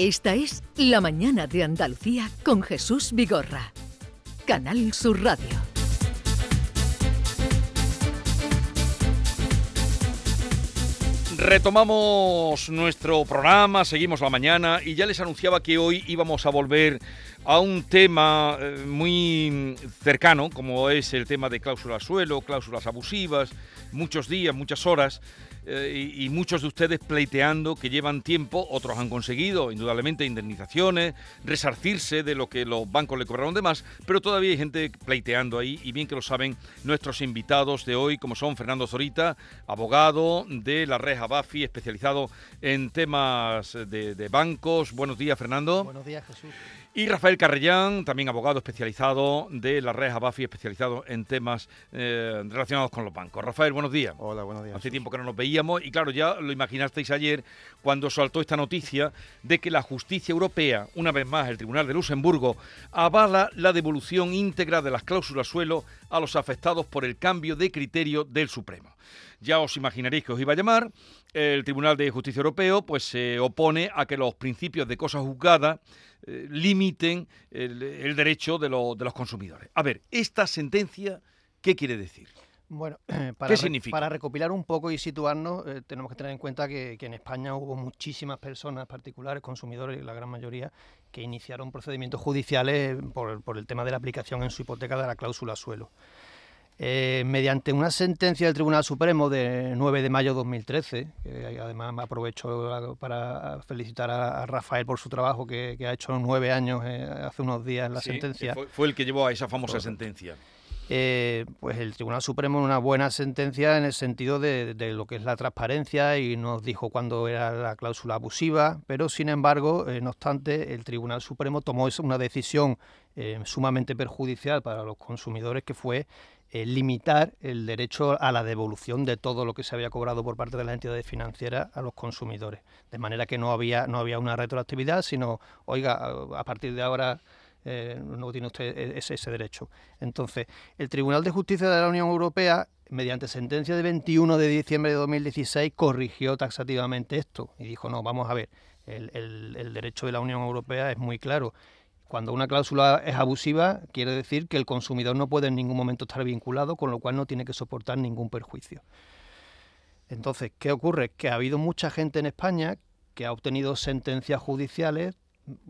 Esta es La Mañana de Andalucía con Jesús Vigorra. Canal Sur Radio. Retomamos nuestro programa, seguimos la mañana y ya les anunciaba que hoy íbamos a volver a un tema eh, muy cercano, como es el tema de cláusulas suelo, cláusulas abusivas, muchos días, muchas horas. Eh, y, muchos de ustedes pleiteando que llevan tiempo, otros han conseguido indudablemente indemnizaciones, resarcirse de lo que los bancos le cobraron de más, pero todavía hay gente pleiteando ahí y bien que lo saben nuestros invitados de hoy, como son Fernando Zorita, abogado de la Reja Bafi, especializado en temas de, de bancos. Buenos días, Fernando. Buenos días, Jesús. Y Rafael Carrellán, también abogado especializado de la red Abafi, especializado en temas eh, relacionados con los bancos. Rafael, buenos días. Hola, buenos días. Hace tiempo que no nos veíamos y claro, ya lo imaginasteis ayer cuando saltó esta noticia de que la justicia europea, una vez más el Tribunal de Luxemburgo, avala la devolución íntegra de las cláusulas suelo a los afectados por el cambio de criterio del Supremo. Ya os imaginaréis que os iba a llamar. El Tribunal de Justicia Europeo pues se opone a que los principios de cosa juzgada eh, limiten el, derecho de, los consumidores. A ver, esta sentencia, ¿qué quiere decir? Bueno, para, para recopilar un poco y situarnos, eh, tenemos que tener en cuenta que, en España hubo muchísimas personas particulares, consumidores, la gran mayoría, que iniciaron procedimientos judiciales por, por el tema de la aplicación en su hipoteca de la cláusula suelo. Eh, mediante una sentencia del Tribunal Supremo de 9 de mayo de 2013, que además me aprovecho para felicitar a, Rafael por su trabajo que, ha hecho nueve años eh, hace unos días en la sentencia. Fue, el que llevó a esa famosa sentencia. Eh, pues el Tribunal Supremo una buena sentencia en el sentido de, lo que es la transparencia y nos dijo cuándo era la cláusula abusiva, pero sin embargo, no obstante, el Tribunal Supremo tomó una decisión sumamente perjudicial para los consumidores que fue eh, limitar el derecho a la devolución de todo lo que se había cobrado por parte de las entidades financieras a los consumidores. De manera que no había, no había una retroactividad, sino, oiga, a partir de ahora eh, no tiene usted e-, ese, ese, derecho. Entonces, el Tribunal de Justicia de la Unión Europea, mediante sentencia de 21 de diciembre de 2016, corrigió taxativamente esto y dijo, no, vamos a ver, el, el derecho de la Unión Europea es muy claro cuando una cláusula es abusiva, quiere decir que el consumidor no puede en ningún momento estar vinculado, con lo cual no tiene que soportar ningún perjuicio. Entonces, ¿qué ocurre? Que ha habido mucha gente en España que ha obtenido sentencias judiciales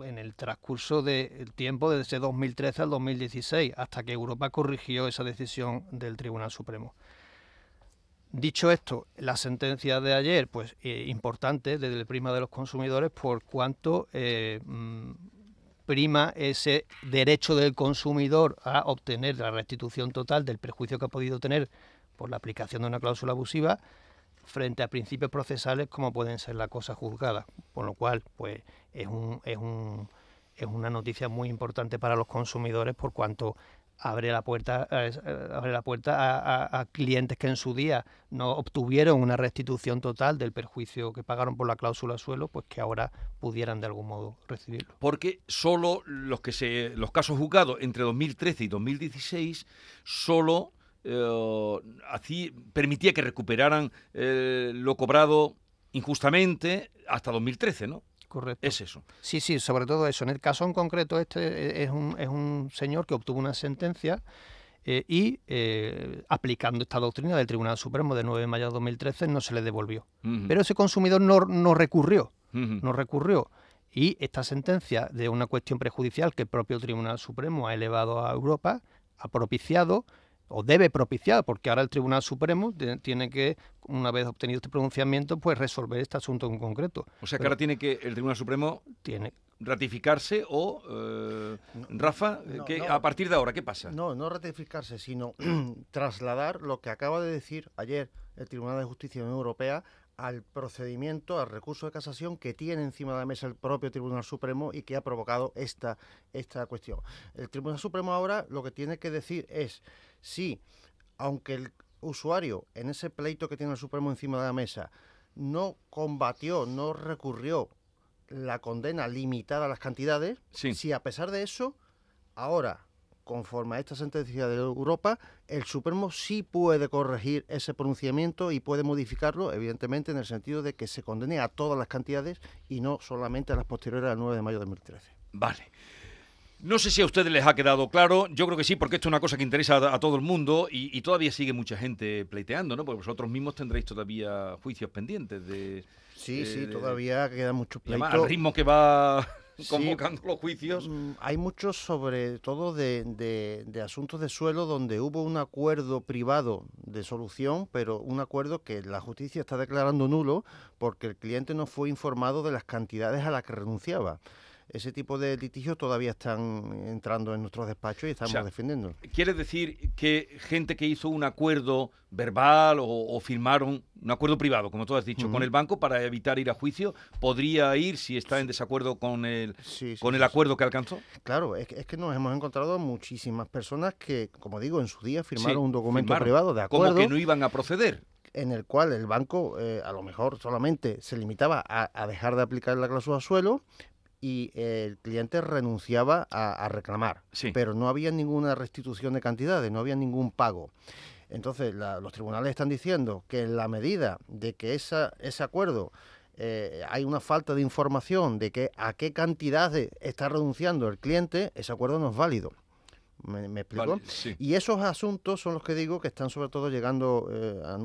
en el transcurso del tiempo desde 2013 al 2016, hasta que Europa corrigió esa decisión del Tribunal Supremo. Dicho esto, la sentencia de ayer, pues eh, importante desde el prima de los consumidores, por cuanto eh, mm, prima ese derecho del consumidor a obtener la restitución total del perjuicio que ha podido tener por la aplicación de una cláusula abusiva frente a principios procesales como pueden ser la cosa juzgada. Por lo cual, pues es, un, es, un, es una noticia muy importante para los consumidores por cuanto abre la puerta, eh, abre la puerta a, clientes que en su día no obtuvieron una restitución total del perjuicio que pagaron por la cláusula suelo, pues que ahora pudieran de algún modo recibirlo. Porque solo los que se, los casos juzgados entre 2013 y 2016 solo eh, así permitía que recuperaran eh, lo cobrado injustamente hasta 2013, ¿no? Correcto. Es eso. Sí, sí, sobre todo eso. En el caso en concreto, este es un, es un señor que obtuvo una sentencia eh, y eh, aplicando esta doctrina del Tribunal Supremo de 9 de mayo de 2013 no se le devolvió. Pero ese consumidor no, no recurrió, no recurrió. Y esta sentencia de una cuestión prejudicial que el propio Tribunal Supremo ha elevado a Europa ha propiciado o debe propiciar, porque ahora el Tribunal Supremo tiene que, una vez obtenido este pronunciamiento, pues resolver este asunto en concreto. O sea que ahora tiene que el Tribunal Supremo tiene ratificarse o eh, Rafa, que a partir de ahora qué pasa? No, no ratificarse, sino trasladar lo que acaba de decir ayer el Tribunal de Justicia de la Unión Europea al procedimiento, al recurso de casación que tiene encima de la mesa el propio Tribunal Supremo y que ha provocado esta, esta cuestión. El Tribunal Supremo ahora lo que tiene que decir es si, aunque el usuario en ese pleito que tiene el Supremo encima de la mesa no combatió, no recurrió la condena limitada a las cantidades, si a pesar de eso, ahora conforme a esta sentencia de Europa, el Supremo sí puede corregir ese pronunciamiento y puede modificarlo, evidentemente, en el sentido de que se condene a todas las cantidades y no solamente a las posteriores al 9 de mayo de 2013. Vale. No sé si a ustedes les ha quedado claro, yo creo que sí, porque esto es una cosa que interesa a, todo el mundo y, todavía sigue mucha gente pleiteando, ¿no? Porque vosotros mismos tendréis todavía juicios pendientes de... Sí, sí, todavía queda mucho pleito. Al ritmo que va convocando los juicios. Mm, hay muchos, sobre todo de, de, asuntos de suelo, donde hubo un acuerdo privado de solución, pero un acuerdo que la justicia está declarando nulo porque el cliente no fue informado de las cantidades a las que renunciaba ese tipo de litigios todavía están entrando en nuestros despachos y estamos defendiendo. ¿Quiere decir que gente que hizo un acuerdo verbal o, firmaron un acuerdo privado, como tú has dicho, con el banco para evitar ir a juicio, podría ir si está en desacuerdo con el, con el acuerdo que alcanzó? Claro, es que, es que nos hemos encontrado muchísimas personas que, como digo, en su día firmaron un documento privado de acuerdo. Como que no iban a proceder en el cual el banco eh, a lo mejor solamente se limitaba a, a, dejar de aplicar la cláusula suelo, y el cliente renunciaba a, reclamar, pero no había ninguna restitución de cantidades, no había ningún pago. Entonces, los tribunales están diciendo que en la medida de que esa, ese acuerdo eh, hay una falta de información de que a qué cantidades está renunciando el cliente, ese acuerdo no es válido. ¿Me, explico? Y esos asuntos son los que digo que están sobre todo llegando eh, a,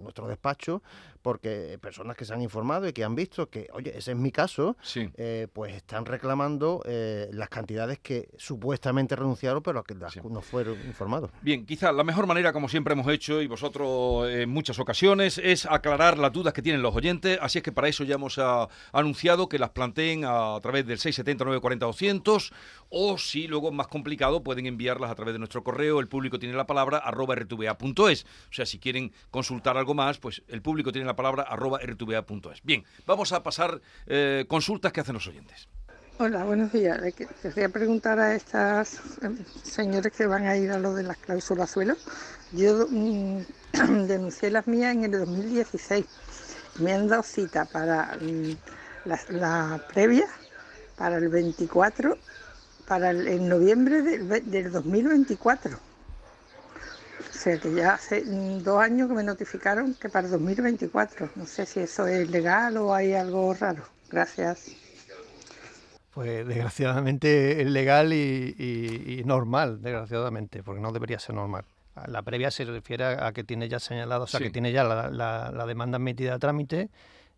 nuestro despacho porque personas que se han informado y que han visto que, oye, ese es mi caso, eh, pues están reclamando eh, las cantidades que supuestamente renunciaron, pero a que no fueron informados. Bien, quizá la mejor manera, como siempre hemos hecho y vosotros en muchas ocasiones, es aclarar las dudas que tienen los oyentes. Así es que para eso ya hemos ah, anunciado que las planteen a, través del 670 940 200 o si luego es más complicado pueden enviarlas a través de nuestro correo, el público tiene la palabra, arroba rtva.es. O sea, si quieren consultar algo más, pues el público tiene la palabra, arroba rtva.es. Bien, vamos a pasar eh, consultas que hacen los oyentes. Hola, buenos días. Quería preguntar a estas em, señores que van a ir a lo de las cláusulas suelo. Yo mm, denuncié las mías en el 2016. Me han dado cita para mm, la, la previa, para el 24 para el, en noviembre del, 2024. O sea que ya hace dos años que me notificaron que para el 2024. No sé si eso es legal o hay algo raro. Gracias. Pues desgraciadamente es legal y, normal, desgraciadamente, porque no debería ser normal. La previa se refiere a que tiene ya señalado, o sea, que tiene ya la, la demanda admitida a trámite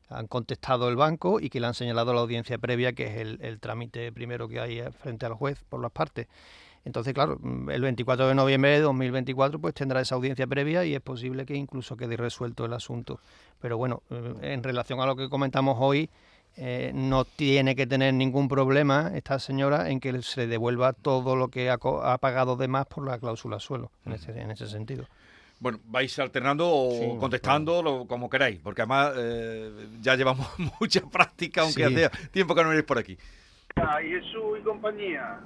han contestado el banco y que le han señalado la audiencia previa, que es el, trámite primero que hay frente al juez por las partes. Entonces, claro, mm, el 24 de noviembre de 2024 pues tendrá esa audiencia previa y es posible que incluso quede resuelto el asunto. Pero bueno, eh, en relación a lo que comentamos hoy, eh, no tiene que tener ningún problema esta señora en que se devuelva todo lo que ha, pagado de más por la cláusula suelo, en en ese sentido. Bueno, vais alternando o contestando como queráis, porque además eh, ya llevamos mucha práctica, aunque hace tiempo que no venís por aquí. Y Jesús y compañía,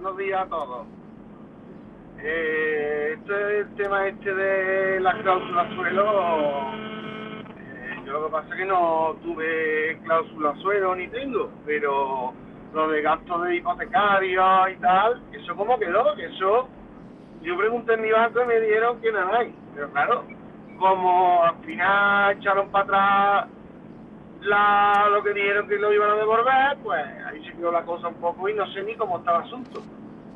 buenos días a todos. Eh, esto es el tema este de las cláusulas suelo. Eh, yo lo que pasa es que no tuve cláusula suelo ni tengo, pero lo de gastos de hipotecario y tal, eso como quedó, que eso yo pregunté en mi banco y me dijeron que nada hay. Pero claro, como al final echaron para atrás la, lo que dijeron que lo iban a devolver, pues ahí se quedó la cosa un poco y no sé ni cómo está el asunto.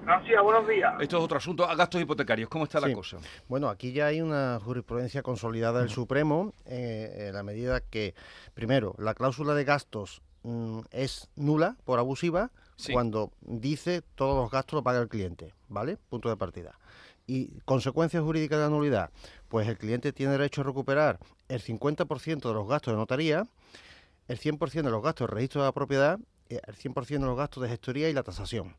Gracias, buenos días. Esto es otro asunto, a gastos hipotecarios, ¿cómo está la cosa? Bueno, aquí ya hay una jurisprudencia consolidada del Supremo, eh, en la medida que, primero, la cláusula de gastos mm, es nula por abusiva cuando dice todos los gastos lo paga el cliente, ¿vale? Punto de partida. Y consecuencias jurídicas de la nulidad, pues el cliente tiene derecho a recuperar el 50% de los gastos de notaría, el 100% de los gastos de registro de la propiedad, eh, el 100% de los gastos de gestoría y la tasación.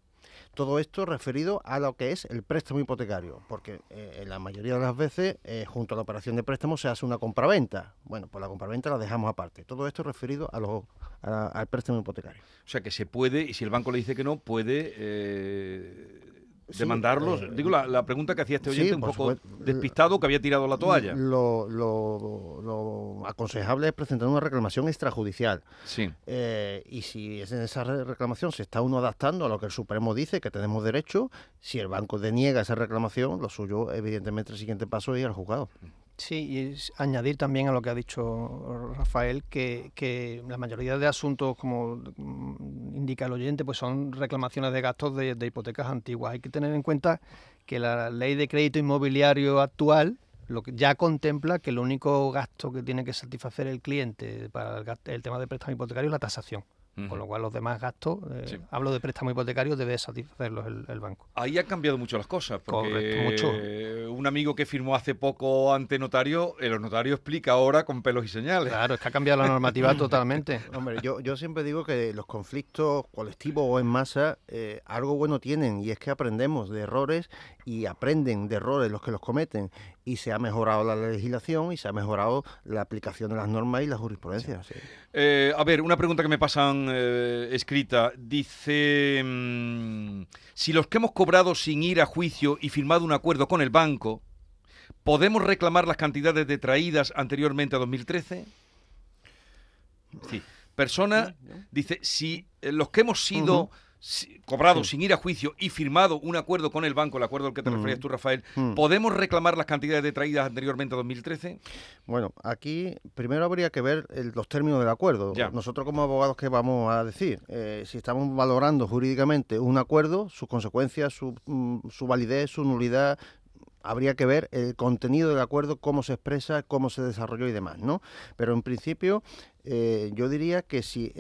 Todo esto referido a lo que es el préstamo hipotecario, porque eh, en la mayoría de las veces, eh, junto a la operación de préstamo, se hace una compraventa. Bueno, pues la compraventa la dejamos aparte. Todo esto referido a lo, al préstamo hipotecario. O sea que se puede, y si el banco le dice que no, puede demandarlos. eh, Digo, la, la pregunta que hacía este sí, oyente un poco supuesto. despistado que había tirado la toalla. Lo, lo- lo aconsejable es presentar una reclamación extrajudicial. Sí. Eh, y si es en esa re- reclamación se está uno adaptando a lo que el Supremo dice, que tenemos derecho, si el banco deniega esa reclamación, lo suyo, evidentemente, el siguiente paso es ir al juzgado. Sí, y añadir también a lo que ha dicho Rafael que, que la mayoría de asuntos, como indica el oyente, pues son reclamaciones de gastos de, de hipotecas antiguas. Hay que tener en cuenta que la ley de crédito inmobiliario actual lo que ya contempla que el único gasto que tiene que satisfacer el cliente para el, el tema de préstamo hipotecario es la tasación. Con lo cual los demás gastos, eh, Sí. hablo de préstamo hipotecario, debe satisfacerlos el, el banco. Ahí ha cambiado mucho las cosas, porque Correcto, mucho. un amigo que firmó hace poco ante notario, el notario explica ahora con pelos y señales. Claro, es que ha cambiado la normativa totalmente. Hombre, yo, yo siempre digo que los conflictos colectivos o en masa eh, algo bueno tienen y es que aprendemos de errores y aprenden de errores los que los cometen y se ha mejorado la legislación y se ha mejorado la aplicación de las normas y la jurisprudencia. sí. Eh, a ver, una pregunta que me pasan eh, escrita. Dice, mm, si los que hemos cobrado sin ir a juicio y firmado un acuerdo con el banco, ¿podemos reclamar las cantidades detraídas anteriormente a 2013? Sí. Persona dice, si eh, los que hemos sido cobrados sin ir a juicio y firmado un acuerdo con el banco, el acuerdo al que te Ujú. referías tú, Rafael, Mm. ¿podemos reclamar las cantidades detraídas anteriormente a 2013? Bueno, aquí primero habría que ver el- los términos del acuerdo. Ya. Nosotros como abogados, ¿qué vamos a decir? Eh, si estamos valorando jurídicamente un acuerdo, sus consecuencias, su, mm, su validez, su nulidad, habría que ver el contenido del acuerdo, cómo se expresa, cómo se desarrolló y demás, ¿no? Pero en principio, eh, yo diría que si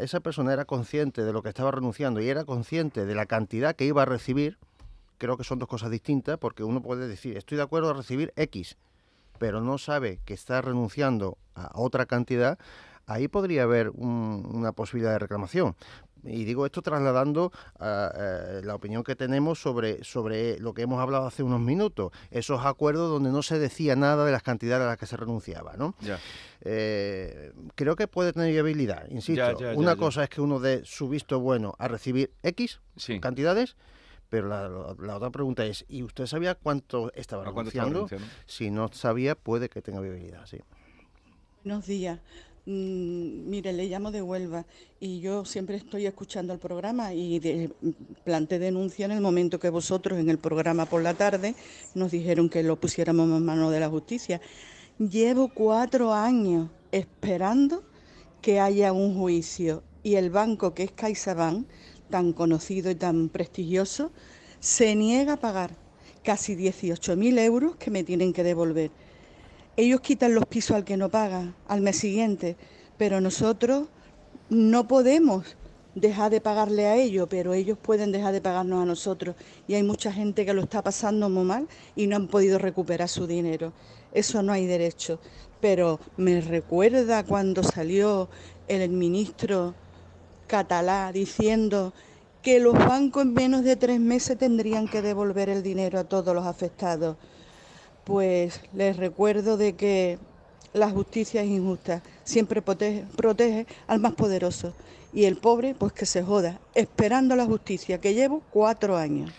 esa persona era consciente de lo que estaba renunciando y era consciente de la cantidad que iba a recibir, creo que son dos cosas distintas, porque uno puede decir, estoy de acuerdo a recibir X, pero no sabe que está renunciando a otra cantidad, ahí podría haber un- una posibilidad de reclamación. Y digo esto trasladando eh, la opinión que tenemos sobre, sobre lo que hemos hablado hace unos minutos, esos acuerdos donde no se decía nada de las cantidades a las que se renunciaba. ¿no? Ya. Eh, creo que puede tener viabilidad, insisto. Ya, ya, ya, una ya. cosa es que uno dé su visto bueno a recibir X Sí. cantidades, pero la, la otra pregunta es, ¿y usted sabía cuánto estaba ¿A cuánto estaba renunciando? renunciando? Si no sabía, puede que tenga viabilidad, sí. Buenos días. Mm, mire, le llamo de Huelva y yo siempre estoy escuchando el programa y de- planté denuncia en el momento que vosotros en el programa por la tarde nos dijeron que lo pusiéramos en manos de la justicia. Llevo cuatro años esperando que haya un juicio y el banco que es CaixaBank, tan conocido y tan prestigioso, se niega a pagar casi 18.000 euros que me tienen que devolver. Ellos quitan los pisos al que no paga al mes siguiente, pero nosotros no podemos dejar de pagarle a ellos, pero ellos pueden dejar de pagarnos a nosotros. Y hay mucha gente que lo está pasando muy mal y no han podido recuperar su dinero. Eso no hay derecho. Pero me recuerda cuando salió el ministro catalá diciendo que los bancos en menos de tres meses tendrían que devolver el dinero a todos los afectados pues les recuerdo de que la justicia es injusta, siempre protege, protege al más poderoso y el pobre pues que se joda, esperando la justicia, que llevo cuatro años.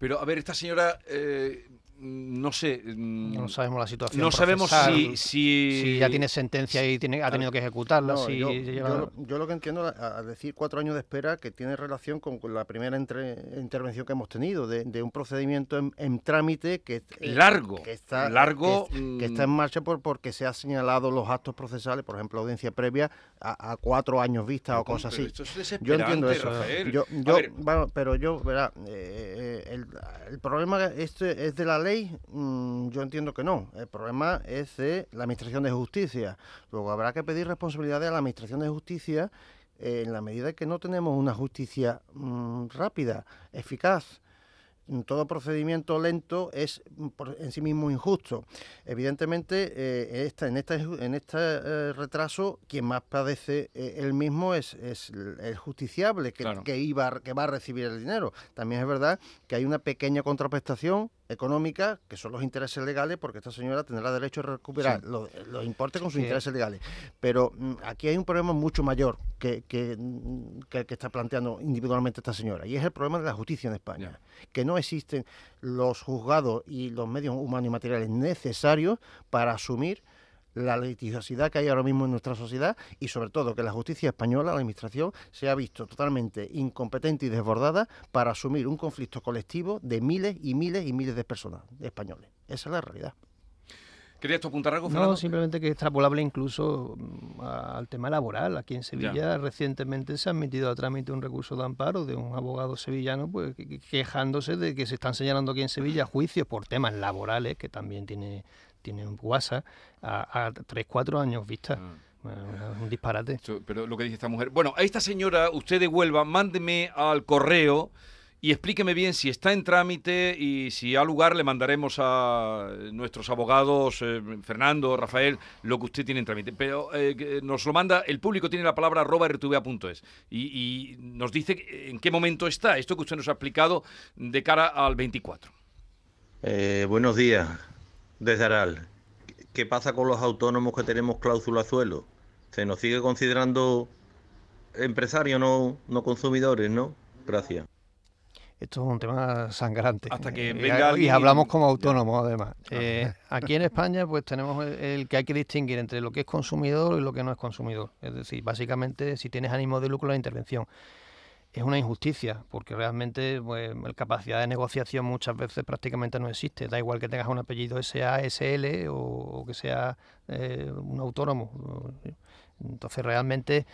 Pero, a ver, esta señora, eh, no sé... mm, No sabemos la situación. no sabemos si, si... si ya tiene sentencia y tiene, ha tenido que ejecutarla. No, si yo, lleva- yo lo, yo lo que entiendo a- decir cuatro años de espera que tiene relación con, la primera entre- intervención que hemos tenido de, de un procedimiento en, en trámite que eh, Largo, que está largo, que, mm. que está en marcha por porque se ha señalado los actos procesales por ejemplo audiencia previa a, a cuatro años vista o cosas así esto es yo entiendo eso Rafael. yo, A yo- ver, bueno, pero yo verá eh, el, el problema este es de la ley mm, yo entiendo que no el problema es de la administración de justicia luego habrá que pedir responsabilidades a la administración de justicia eh, en la medida que no tenemos una justicia mm, rápida eficaz todo procedimiento lento es mm, por- en sí mismo injusto. Evidentemente, eh, esta, en este, en este eh, retraso, quien más padece eh, él mismo es, es el justiciable que, Claro. que, iba, que va a recibir el dinero. También es verdad que hay una pequeña contraprestación económica, que son los intereses legales, porque esta señora tendrá derecho a recuperar los, importes con sus intereses legales. Pero mm, aquí hay un problema mucho mayor que, que, mm, que, el que está planteando individualmente esta señora, y es el problema de la justicia en España, que no existen los juzgados y los medios humanos y materiales necesarios para asumir la litigiosidad que hay ahora mismo en nuestra sociedad y sobre todo que la justicia española, la administración, se ha visto totalmente incompetente y desbordada para asumir un conflicto colectivo de miles y miles y miles de personas españoles. Esa es la realidad. ¿Querías apuntar algo, Fernando? No, simplemente que es extrapolable incluso mm, al tema laboral. Aquí en Sevilla recientemente se ha admitido a trámite un recurso de amparo de un abogado sevillano pues quejándose de que se están señalando aquí en Sevilla juicios por temas laborales, que también tiene tienen WhatsApp a, a 3, 4 años vista. Ah. un disparate. Pero lo que dice esta mujer. Bueno, a esta señora, usted de Huelva, mándeme al correo y explíqueme bien si está en trámite y si ha lugar le mandaremos a nuestros abogados, eh, Fernando, Rafael, lo que usted tiene en trámite. Pero eh, nos lo manda, el público tiene la palabra arroba rtva.es y, y nos dice en qué momento está esto que usted nos ha explicado de cara al 24. Eh, buenos días desde Aral. ¿Qué pasa con los autónomos que tenemos cláusula suelo? ¿Se nos sigue considerando empresarios, no, no consumidores, no? Gracias. Esto es un tema sangrante. Hasta que venga y, hablamos como autónomos, además. Eh, aquí en España, pues tenemos el, que hay que distinguir entre lo que es consumidor y lo que no es consumidor. Es decir, básicamente, si tienes ánimo de lucro, la intervención es una injusticia, porque realmente pues, la capacidad de negociación muchas veces prácticamente no existe. Da igual que tengas un apellido SA, SL o, que sea eh, un autónomo. Entonces realmente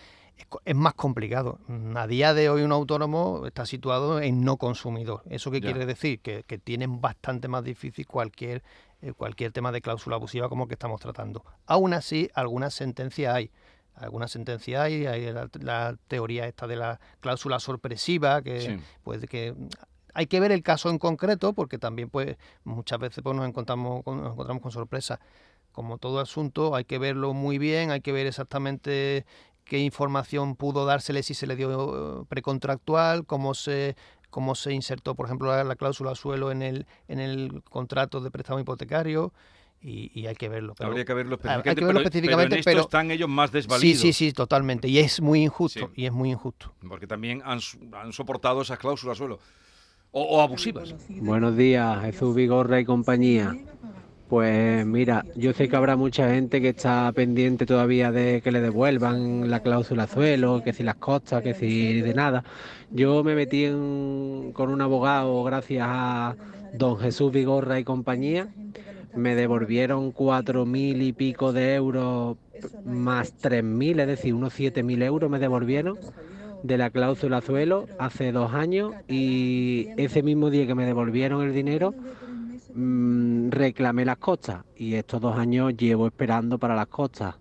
es, más complicado. A día de hoy un autónomo está situado en no consumidor. ¿Eso qué quiere decir? Que, tienen bastante más difícil cualquier, eh, cualquier tema de cláusula abusiva como el que estamos tratando. Aún así, algunas sentencias hay alguna sentencia hay, hay la, teoría esta de la cláusula sorpresiva, que pues que hay que ver el caso en concreto, porque también pues muchas veces pues, nos encontramos con, nos encontramos con sorpresa. Como todo asunto, hay que verlo muy bien, hay que ver exactamente qué información pudo dársele si se le dio eh, precontractual, cómo se cómo se insertó, por ejemplo, la, la cláusula suelo en el en el contrato de préstamo hipotecario y, hay que verlo. Habría que verlo específicamente, pero, están ellos más desvalidos. Sí, sí, sí, totalmente. Y es muy injusto, y es muy injusto. Porque también han, soportado esas cláusulas suelo. O, abusivas. Buenos días, Jesús Vigorra y compañía. Pues mira, yo sé que habrá mucha gente que está pendiente todavía de que le devuelvan la cláusula suelo, que si las costas, que si de nada. Yo me metí con un abogado gracias a don Jesús Vigorra y compañía me devolvieron cuatro mil y pico de euros más tres mil, es decir, unos siete mil euros me devolvieron de la cláusula suelo hace dos años y ese mismo día que me devolvieron el dinero mm, reclamé las costas. Y estos dos años llevo esperando para las costas.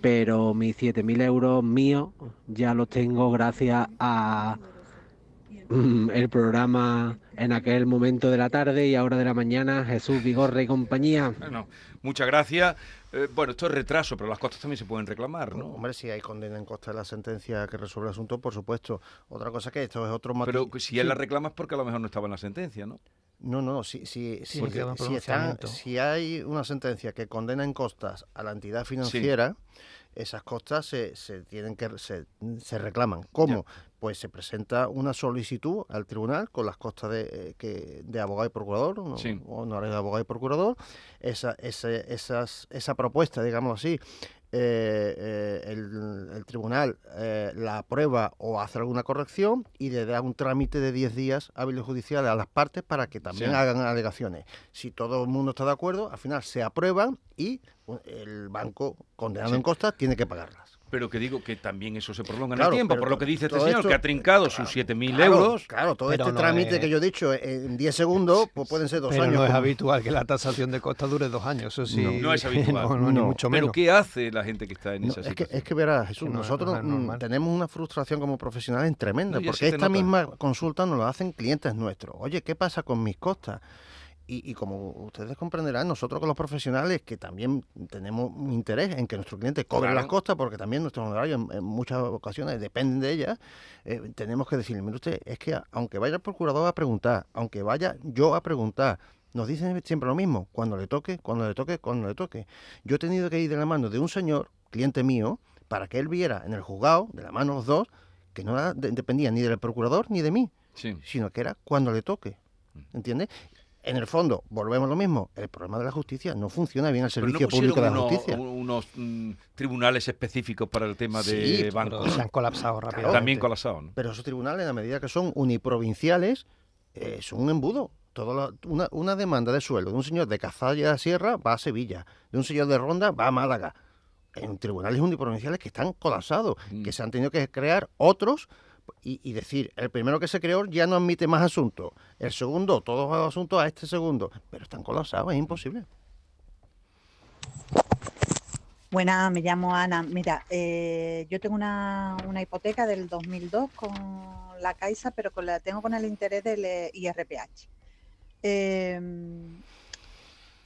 Pero mis siete mil euros míos ya los tengo gracias a el programa en aquel momento de la tarde y ahora de la mañana, Jesús Vigorre y compañía. Bueno, muchas gracias. Eh, bueno, esto es retraso, pero las costas también se pueden reclamar, ¿no? hombre, si hay condena en costa de la sentencia que resuelve el asunto, por supuesto. Otra cosa que esto es otro Pero si él la reclama es porque a lo mejor no estaba en la sentencia, ¿no? No, no, si, si, si, si, hay una sentencia que condena en costas a la entidad financiera, esas costas se, se tienen que se, se reclaman. ¿Cómo? Pues se presenta una solicitud al tribunal con las costas de, eh, que, de abogado y procurador, no, o no de abogado y procurador, esa, esas, esa propuesta, digamos así, eh, eh, el, tribunal la aprueba o hace alguna corrección y le da un trámite de 10 días hábiles judiciales a las partes para que también hagan alegaciones. Si todo el mundo está de acuerdo, al final se aprueban y el banco condenado en costas tiene que pagarlas. Pero que digo que también eso se prolonga en el tiempo, por lo que dice este señor, que ha trincado sus 7.000 euros. Claro, todo este trámite que yo he dicho en 10 segundos, pues pueden ser dos pero años. no es habitual que la tasación de costas dure dos años, eso sí. No, es habitual. no, ni mucho menos. Pero ¿qué hace la gente que está en esa situación? Es que, es que verás, Jesús, nosotros tenemos una frustración como profesionales tremenda, porque esta misma consulta nos la hacen clientes nuestros. Oye, ¿qué pasa con mis costas? Y, como ustedes comprenderán, nosotros con los profesionales que también tenemos un interés en que nuestro cliente cobre las costas, porque también nuestros honorarios en, muchas ocasiones dependen de ellas, eh, tenemos que decirle, mire usted, es que aunque vaya el procurador a preguntar, aunque vaya yo a preguntar, nos dicen siempre lo mismo, cuando le toque, cuando le toque, cuando le toque. Yo he tenido que ir de la mano de un señor, cliente mío, para que él viera en el juzgado, de la mano los dos, que no dependía ni del procurador ni de mí, sino que era cuando le toque. Mm. ¿Entiendes? En el fondo, volvemos a lo mismo, el problema de la justicia no funciona bien el servicio público de la justicia. unos mm, tribunales específicos para el tema de bancos. Se han colapsado rápidamente. También colapsado. Pero esos tribunales, en la medida que son uniprovinciales, eh, son un embudo. una, una, demanda de sueldo de un señor de Cazalla Sierra va a Sevilla, de un señor de Ronda va a Málaga. En tribunales uniprovinciales que están colapsados, mm. que se han tenido que crear otros y, decir, el primero que se creó ya no admite más asuntos, el segundo, todos los asuntos a este segundo, pero están colapsados, es imposible. Buenas, me llamo Ana. Mira, eh, yo tengo una, hipoteca del 2002 con la Caixa, pero con la tengo con el interés del IRPH. Eh,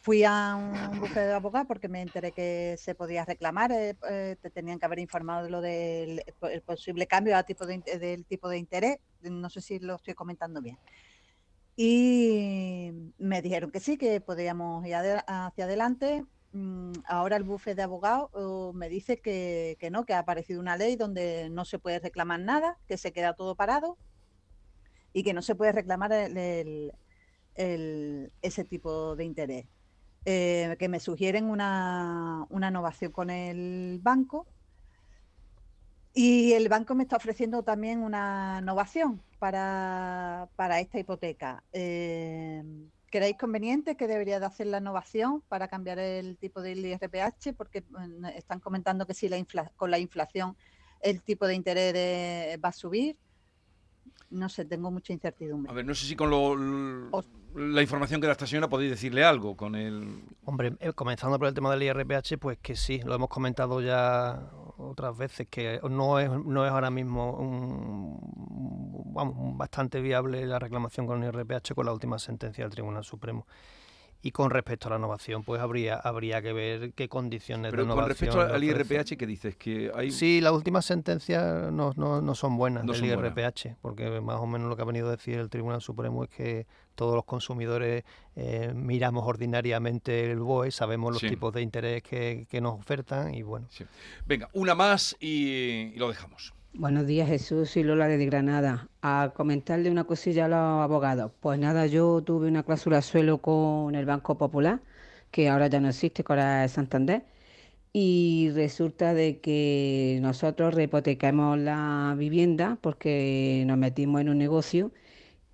Fui a un bufete de abogados porque me enteré que se podía reclamar, eh, eh, te tenían que haber informado de lo del posible cambio del tipo, de, del tipo de interés, no sé si lo estoy comentando bien. Y me dijeron que sí, que podíamos ir hacia adelante. Mm, ahora el bufete de abogados me dice que, no, que ha aparecido una ley donde no se puede reclamar nada, que se queda todo parado y que no se puede reclamar ese tipo de interés. Eh, que me sugieren una, una innovación con el banco. Y el banco me está ofreciendo también una innovación para, esta hipoteca. Eh, ¿Creéis conveniente que debería de hacer la innovación para cambiar el tipo del IRPH? Porque mm, están comentando que si la con la inflación el tipo de interés va a subir no sé, tengo mucha incertidumbre. A ver, no sé si con la información que da esta señora podéis decirle algo con el... Hombre, eh, comenzando por el tema del IRPH, pues que sí, lo hemos comentado ya otras veces, que no es, no es ahora mismo un, vamos, bastante viable la reclamación con el IRPH con la última sentencia del Tribunal Supremo. Y con respecto a la innovación, pues habría habría que ver qué condiciones de innovación. con respecto al IRPH, ¿qué dices? que hay... Sí, las últimas sentencias no, no, no son buenas del IRPH, porque más o menos lo que ha venido a decir el Tribunal Supremo es que todos los consumidores eh, miramos ordinariamente el BOE, sabemos los tipos de interés que, que, nos ofertan y bueno. Venga, una más y lo dejamos. Buenos días Jesús y Lola de Granada. A comentarle una cosilla a los abogados. Pues nada, yo tuve una cláusula suelo con el Banco Popular, que ahora ya no existe, que ahora es Santander. Y resulta de que nosotros rehipotecamos la vivienda porque nos metimos en un negocio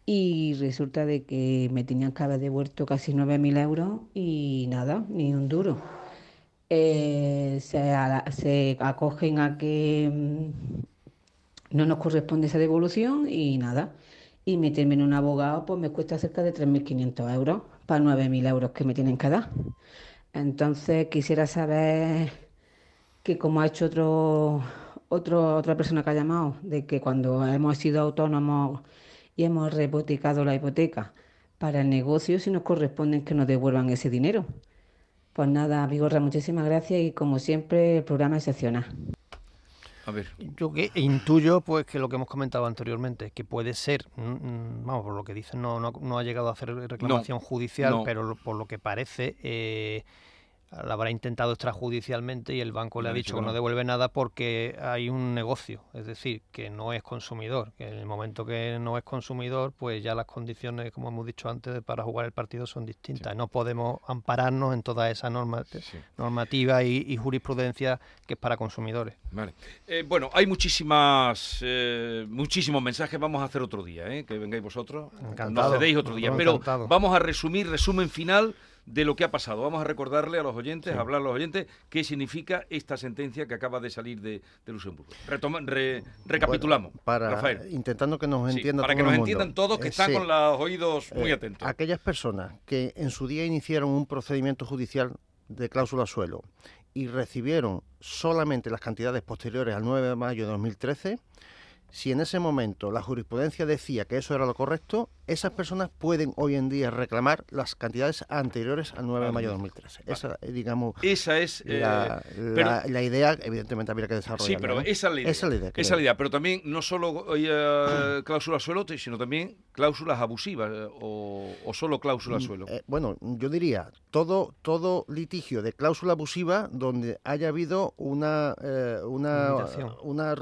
y resulta de que me tenían que haber devuelto casi 9.000 euros y nada, ni un duro. Eh, se, se acogen a que mm, no nos corresponde esa devolución y nada. Y meterme en un abogado pues me cuesta cerca de 3.500 euros para 9.000 euros que me tienen que dar. Entonces quisiera saber que como ha hecho otro, otro, otra persona que ha llamado, de que cuando hemos sido autónomos y hemos repotecado la hipoteca para el negocio, si nos corresponde que nos devuelvan ese dinero. Pues nada, Vigorra, muchísimas gracias y como siempre el programa excepcional. A ver. Yo que intuyo, pues, que lo que hemos comentado anteriormente, que puede ser, mm, mm, vamos, por lo que dicen, no, no, ha llegado a hacer reclamación judicial, pero por lo que parece, eh, la habrá intentado extrajudicialmente y el banco le ha dicho que no devuelve nada porque hay un negocio, es decir, que no es consumidor, que en el momento que no es consumidor, pues ya las condiciones, como hemos dicho antes, para jugar el partido son distintas. No podemos ampararnos en toda esa norma, normativa y, jurisprudencia que es para consumidores. Vale. Eh, bueno, hay muchísimas, eh, muchísimos mensajes, vamos a hacer otro día, ¿eh? que vengáis vosotros, encantado, nos cedéis otro día, pero vamos a resumir, resumen final de lo que ha pasado. Vamos a recordarle a los oyentes, a hablar a los oyentes, qué significa esta sentencia que acaba de salir de, Luxemburgo. recapitulamos, para, Rafael. Intentando que nos entiendan Para que nos entiendan todos, que eh, están con los oídos muy eh, atentos. Aquellas personas que en su día iniciaron un procedimiento judicial de cláusula suelo y recibieron solamente las cantidades posteriores al 9 de mayo de 2013, si en ese momento la jurisprudencia decía que eso era lo correcto, esas personas pueden hoy en día reclamar las cantidades anteriores al 9 de mayo de 2013. Esa, eh, digamos, esa es la, eh, pero, la, idea, evidentemente habría que desarrollar. Sí, pero ¿no? esa es la idea. Esa es la idea. Esa es la idea, pero también no solo eh, cláusulas suelo, sino también cláusulas abusivas eh, o, o, solo cláusulas Mm, suelo. Eh, bueno, yo diría todo todo litigio de cláusula abusiva donde haya habido una eh, una, una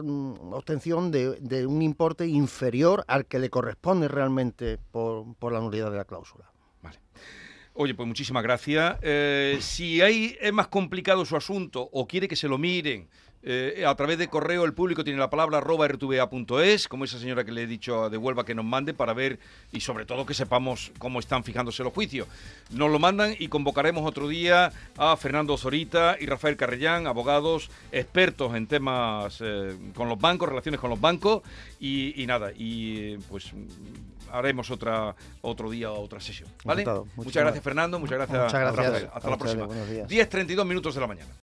obtención de, de, un importe inferior al que le corresponde realmente por, la nulidad de la cláusula. Oye, pues muchísimas gracias. Eh, si hay, es más complicado su asunto o quiere que se lo miren, eh, a través de correo el público tiene la palabra arroba rtva.es, como esa señora que le he dicho de Huelva que nos mande para ver y sobre todo que sepamos cómo están fijándose los juicios. Nos lo mandan y convocaremos otro día a Fernando Zorita y Rafael Carrellán, abogados expertos en temas eh, con los bancos, relaciones con los bancos y nada, y pues haremos otra otro día otra sesión. ¿Vale? Muchas gracias Fernando, muchas gracias, muchas gracias Rafael. Hasta la próxima. 10.32 minutos de la mañana.